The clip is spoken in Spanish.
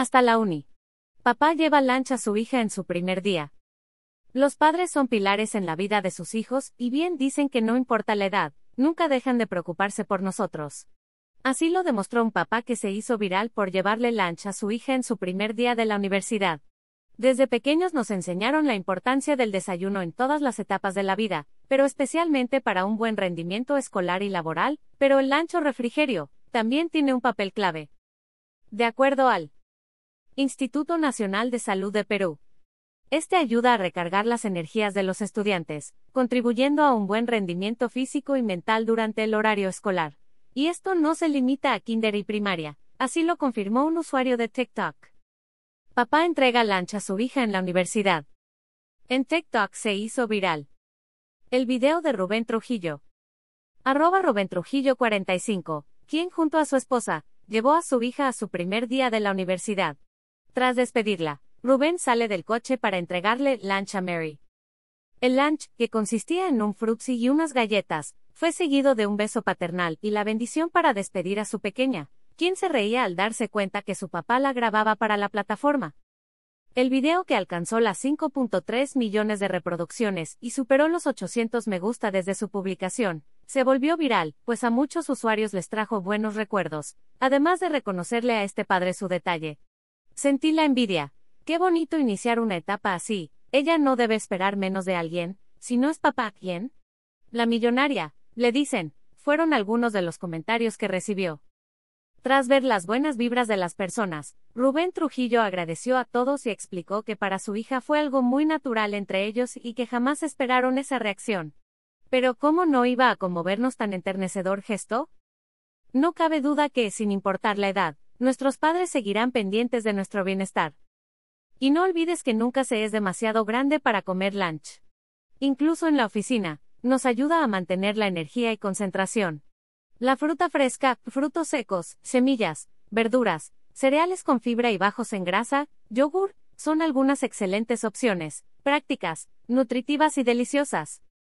Hasta la uni. Papá lleva lancha a su hija en su primer día. Los padres son pilares en la vida de sus hijos, y bien dicen que no importa la edad, nunca dejan de preocuparse por nosotros. Así lo demostró un papá que se hizo viral por llevarle lancha a su hija en su primer día de la universidad. Desde pequeños nos enseñaron la importancia del desayuno en todas las etapas de la vida, pero especialmente para un buen rendimiento escolar y laboral, pero el lancho refrigerio también tiene un papel clave. De acuerdo al Instituto Nacional de Salud de Perú. Este ayuda a recargar las energías de los estudiantes, contribuyendo a un buen rendimiento físico y mental durante el horario escolar. Y esto no se limita a kinder y primaria, así lo confirmó un usuario de TikTok. Papá entrega lancha a su hija en la universidad. En TikTok se hizo viral. El video de Rubén Trujillo. Arroba Rubén Trujillo 45, quien junto a su esposa, llevó a su hija a su primer día de la universidad. Tras despedirla, Rubén sale del coche para entregarle lunch a Mary. El lunch, que consistía en un frutzi y unas galletas, fue seguido de un beso paternal y la bendición para despedir a su pequeña, quien se reía al darse cuenta que su papá la grababa para la plataforma. El video que alcanzó las 5.3 millones de reproducciones y superó los 800 me gusta desde su publicación, se volvió viral, pues a muchos usuarios les trajo buenos recuerdos, además de reconocerle a este padre su detalle, Sentí la envidia. Qué bonito iniciar una etapa así. Ella no debe esperar menos de alguien. Si no es papá, ¿quién? La millonaria, le dicen, fueron algunos de los comentarios que recibió. Tras ver las buenas vibras de las personas, Rubén Trujillo agradeció a todos y explicó que para su hija fue algo muy natural entre ellos y que jamás esperaron esa reacción. Pero ¿cómo no iba a conmovernos tan enternecedor gesto? No cabe duda que, sin importar la edad, nuestros padres seguirán pendientes de nuestro bienestar. Y no olvides que nunca se es demasiado grande para comer lunch. Incluso en la oficina, nos ayuda a mantener la energía y concentración. La fruta fresca, frutos secos, semillas, verduras, cereales con fibra y bajos en grasa, yogur, son algunas excelentes opciones, prácticas, nutritivas y deliciosas.